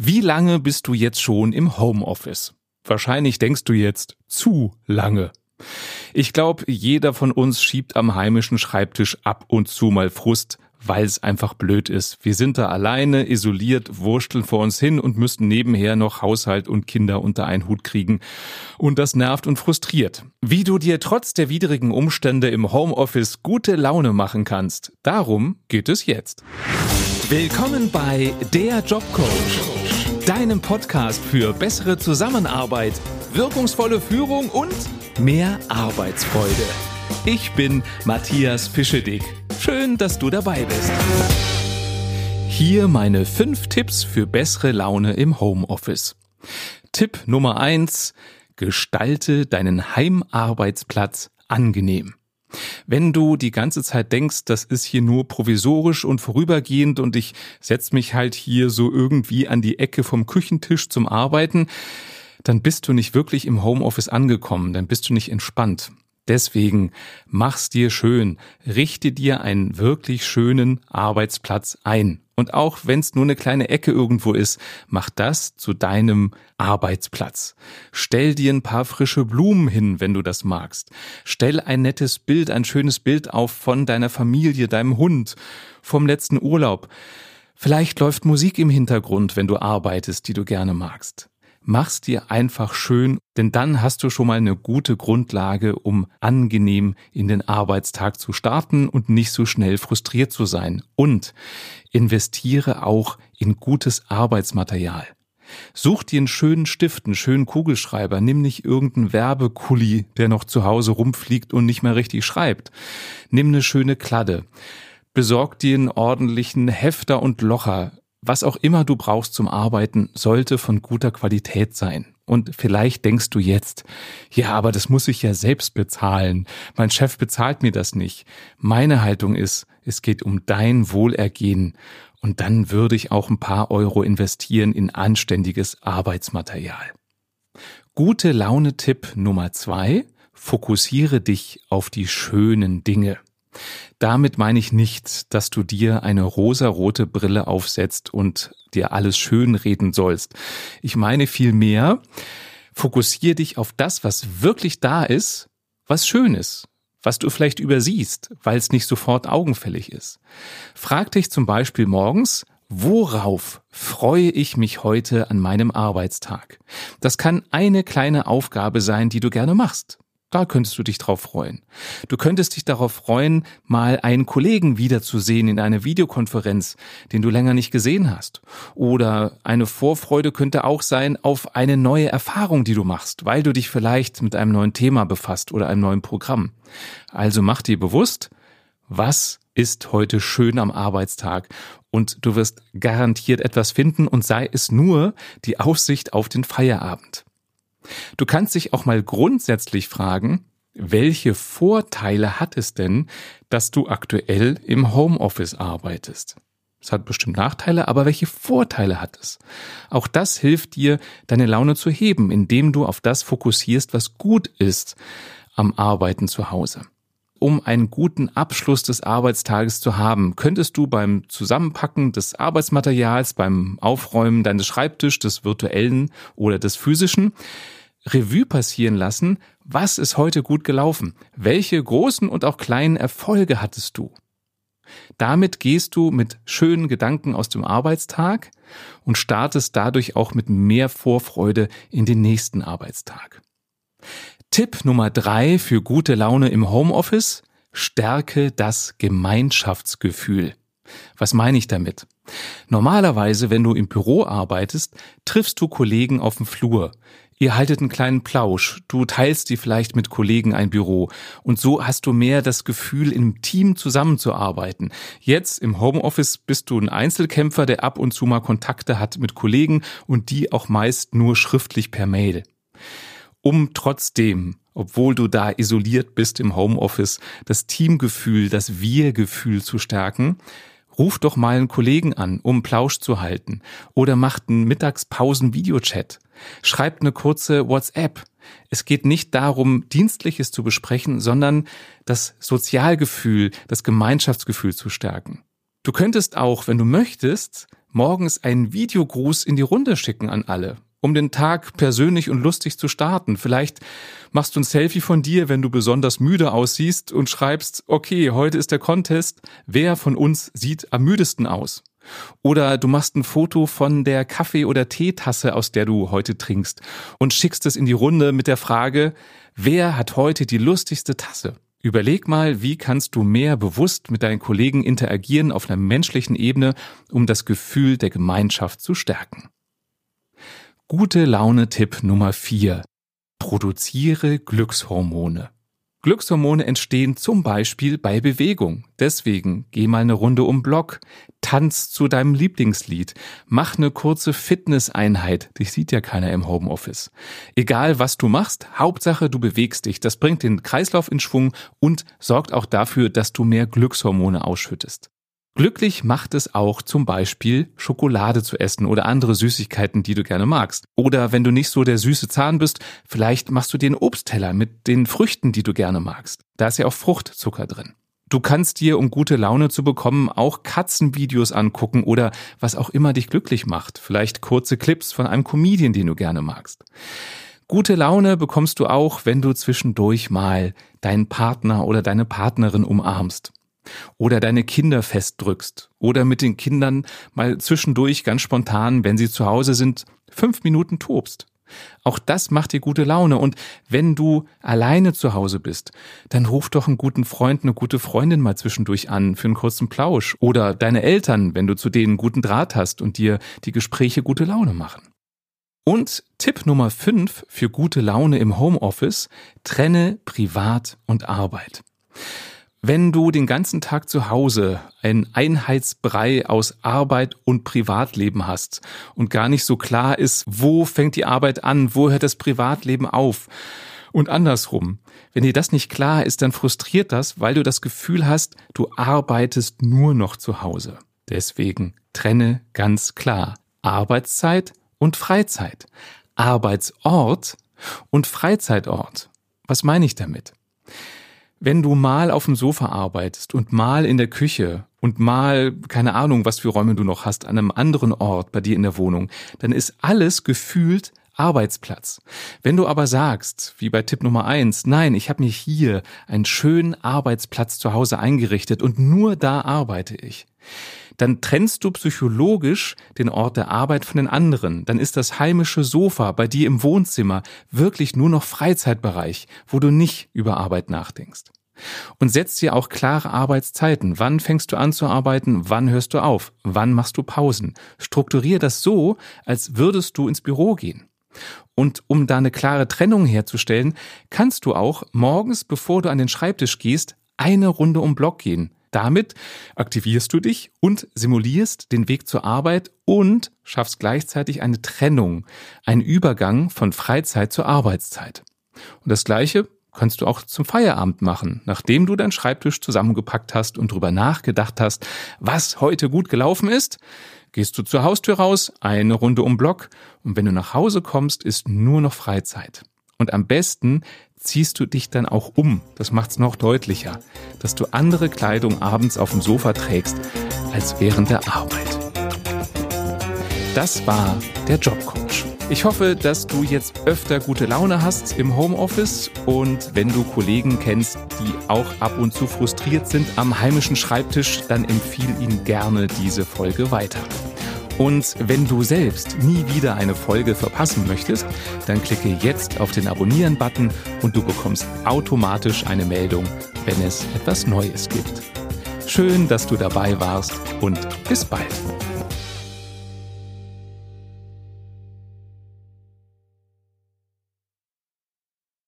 Wie lange bist du jetzt schon im Homeoffice? Wahrscheinlich denkst du jetzt zu lange. Ich glaube, jeder von uns schiebt am heimischen Schreibtisch ab und zu mal Frust, weil es einfach blöd ist. Wir sind da alleine, isoliert, wursteln vor uns hin und müssten nebenher noch Haushalt und Kinder unter einen Hut kriegen. Und das nervt und frustriert. Wie du dir trotz der widrigen Umstände im Homeoffice gute Laune machen kannst, darum geht es jetzt. Willkommen bei Der Jobcoach deinem Podcast für bessere Zusammenarbeit, wirkungsvolle Führung und mehr Arbeitsfreude. Ich bin Matthias Fischedick. Schön, dass du dabei bist. Hier meine fünf Tipps für bessere Laune im Homeoffice. Tipp Nummer eins: Gestalte deinen Heimarbeitsplatz angenehm. Wenn du die ganze Zeit denkst, das ist hier nur provisorisch und vorübergehend und ich setz mich halt hier so irgendwie an die Ecke vom Küchentisch zum Arbeiten, dann bist du nicht wirklich im Homeoffice angekommen, dann bist du nicht entspannt. Deswegen mach's dir schön, richte dir einen wirklich schönen Arbeitsplatz ein. Und auch wenn es nur eine kleine Ecke irgendwo ist, mach das zu deinem Arbeitsplatz. Stell dir ein paar frische Blumen hin, wenn du das magst. Stell ein nettes Bild, ein schönes Bild auf von deiner Familie, deinem Hund, vom letzten Urlaub. Vielleicht läuft Musik im Hintergrund, wenn du arbeitest, die du gerne magst mach's dir einfach schön, denn dann hast du schon mal eine gute Grundlage, um angenehm in den Arbeitstag zu starten und nicht so schnell frustriert zu sein. Und investiere auch in gutes Arbeitsmaterial. Such dir einen schönen Stift, einen schönen Kugelschreiber, nimm nicht irgendeinen Werbekulli, der noch zu Hause rumfliegt und nicht mehr richtig schreibt. Nimm eine schöne Kladde. Besorg dir einen ordentlichen Hefter und Locher was auch immer du brauchst zum Arbeiten, sollte von guter Qualität sein. Und vielleicht denkst du jetzt, ja, aber das muss ich ja selbst bezahlen. Mein Chef bezahlt mir das nicht. Meine Haltung ist, es geht um dein Wohlergehen. Und dann würde ich auch ein paar Euro investieren in anständiges Arbeitsmaterial. Gute Laune-Tipp Nummer zwei. Fokussiere dich auf die schönen Dinge. Damit meine ich nicht, dass du dir eine rosarote Brille aufsetzt und dir alles schön reden sollst. Ich meine vielmehr, fokussiere dich auf das, was wirklich da ist, was schön ist, was du vielleicht übersiehst, weil es nicht sofort augenfällig ist. Frag dich zum Beispiel morgens, Worauf freue ich mich heute an meinem Arbeitstag? Das kann eine kleine Aufgabe sein, die du gerne machst. Da könntest du dich drauf freuen. Du könntest dich darauf freuen, mal einen Kollegen wiederzusehen in einer Videokonferenz, den du länger nicht gesehen hast. Oder eine Vorfreude könnte auch sein auf eine neue Erfahrung, die du machst, weil du dich vielleicht mit einem neuen Thema befasst oder einem neuen Programm. Also mach dir bewusst, was ist heute schön am Arbeitstag und du wirst garantiert etwas finden und sei es nur die Aussicht auf den Feierabend. Du kannst dich auch mal grundsätzlich fragen, welche Vorteile hat es denn, dass du aktuell im Homeoffice arbeitest? Es hat bestimmt Nachteile, aber welche Vorteile hat es? Auch das hilft dir, deine Laune zu heben, indem du auf das fokussierst, was gut ist am Arbeiten zu Hause. Um einen guten Abschluss des Arbeitstages zu haben, könntest du beim Zusammenpacken des Arbeitsmaterials, beim Aufräumen deines Schreibtisch, des virtuellen oder des physischen, Revue passieren lassen, was ist heute gut gelaufen? Welche großen und auch kleinen Erfolge hattest du? Damit gehst du mit schönen Gedanken aus dem Arbeitstag und startest dadurch auch mit mehr Vorfreude in den nächsten Arbeitstag. Tipp Nummer drei für gute Laune im Homeoffice. Stärke das Gemeinschaftsgefühl. Was meine ich damit? Normalerweise, wenn du im Büro arbeitest, triffst du Kollegen auf dem Flur. Ihr haltet einen kleinen Plausch, du teilst dir vielleicht mit Kollegen ein Büro und so hast du mehr das Gefühl, im Team zusammenzuarbeiten. Jetzt im Homeoffice bist du ein Einzelkämpfer, der ab und zu mal Kontakte hat mit Kollegen und die auch meist nur schriftlich per Mail. Um trotzdem, obwohl du da isoliert bist im Homeoffice, das Teamgefühl, das Wir-Gefühl zu stärken, Ruf doch mal einen Kollegen an, um Plausch zu halten. Oder macht einen Mittagspausen-Videochat. Schreibt eine kurze WhatsApp. Es geht nicht darum, Dienstliches zu besprechen, sondern das Sozialgefühl, das Gemeinschaftsgefühl zu stärken. Du könntest auch, wenn du möchtest, morgens einen Videogruß in die Runde schicken an alle, um den Tag persönlich und lustig zu starten. Vielleicht machst du ein Selfie von dir, wenn du besonders müde aussiehst und schreibst, okay, heute ist der Contest, wer von uns sieht am müdesten aus? Oder du machst ein Foto von der Kaffee- oder Teetasse, aus der du heute trinkst und schickst es in die Runde mit der Frage, wer hat heute die lustigste Tasse? Überleg mal, wie kannst du mehr bewusst mit deinen Kollegen interagieren auf einer menschlichen Ebene, um das Gefühl der Gemeinschaft zu stärken. Gute Laune Tipp Nummer 4. Produziere Glückshormone. Glückshormone entstehen zum Beispiel bei Bewegung. Deswegen geh mal eine Runde um Block, tanz zu deinem Lieblingslied, mach eine kurze Fitnesseinheit. Dich sieht ja keiner im Homeoffice. Egal was du machst, Hauptsache du bewegst dich. Das bringt den Kreislauf in Schwung und sorgt auch dafür, dass du mehr Glückshormone ausschüttest. Glücklich macht es auch zum Beispiel Schokolade zu essen oder andere Süßigkeiten, die du gerne magst. Oder wenn du nicht so der süße Zahn bist, vielleicht machst du dir einen Obstteller mit den Früchten, die du gerne magst. Da ist ja auch Fruchtzucker drin. Du kannst dir, um gute Laune zu bekommen, auch Katzenvideos angucken oder was auch immer dich glücklich macht. Vielleicht kurze Clips von einem Comedian, den du gerne magst. Gute Laune bekommst du auch, wenn du zwischendurch mal deinen Partner oder deine Partnerin umarmst oder deine Kinder festdrückst oder mit den Kindern mal zwischendurch ganz spontan, wenn sie zu Hause sind, fünf Minuten tobst. Auch das macht dir gute Laune. Und wenn du alleine zu Hause bist, dann ruf doch einen guten Freund, eine gute Freundin mal zwischendurch an für einen kurzen Plausch. Oder deine Eltern, wenn du zu denen guten Draht hast und dir die Gespräche gute Laune machen. Und Tipp Nummer 5 für gute Laune im Homeoffice, trenne Privat und Arbeit. Wenn du den ganzen Tag zu Hause ein Einheitsbrei aus Arbeit und Privatleben hast und gar nicht so klar ist, wo fängt die Arbeit an, wo hört das Privatleben auf und andersrum. Wenn dir das nicht klar ist, dann frustriert das, weil du das Gefühl hast, du arbeitest nur noch zu Hause. Deswegen trenne ganz klar Arbeitszeit und Freizeit, Arbeitsort und Freizeitort. Was meine ich damit? Wenn du mal auf dem Sofa arbeitest und mal in der Küche und mal, keine Ahnung, was für Räume du noch hast, an einem anderen Ort bei dir in der Wohnung, dann ist alles gefühlt Arbeitsplatz. Wenn du aber sagst, wie bei Tipp Nummer eins, nein, ich habe mir hier einen schönen Arbeitsplatz zu Hause eingerichtet und nur da arbeite ich, dann trennst du psychologisch den Ort der Arbeit von den anderen. Dann ist das heimische Sofa bei dir im Wohnzimmer wirklich nur noch Freizeitbereich, wo du nicht über Arbeit nachdenkst. Und setzt dir auch klare Arbeitszeiten. Wann fängst du an zu arbeiten? Wann hörst du auf? Wann machst du Pausen? Strukturier das so, als würdest du ins Büro gehen. Und um da eine klare Trennung herzustellen, kannst du auch morgens, bevor du an den Schreibtisch gehst, eine Runde um Block gehen. Damit aktivierst du dich und simulierst den Weg zur Arbeit und schaffst gleichzeitig eine Trennung, einen Übergang von Freizeit zur Arbeitszeit. Und das Gleiche kannst du auch zum Feierabend machen, nachdem du deinen Schreibtisch zusammengepackt hast und drüber nachgedacht hast, was heute gut gelaufen ist. Gehst du zur Haustür raus, eine Runde um Block und wenn du nach Hause kommst, ist nur noch Freizeit. Und am besten ziehst du dich dann auch um. Das macht's noch deutlicher, dass du andere Kleidung abends auf dem Sofa trägst als während der Arbeit. Das war der Jobcoach. Ich hoffe, dass du jetzt öfter gute Laune hast im Homeoffice und wenn du Kollegen kennst, die auch ab und zu frustriert sind am heimischen Schreibtisch, dann empfiehl ihnen gerne diese Folge weiter. Und wenn du selbst nie wieder eine Folge verpassen möchtest, dann klicke jetzt auf den Abonnieren-Button und du bekommst automatisch eine Meldung, wenn es etwas Neues gibt. Schön, dass du dabei warst und bis bald.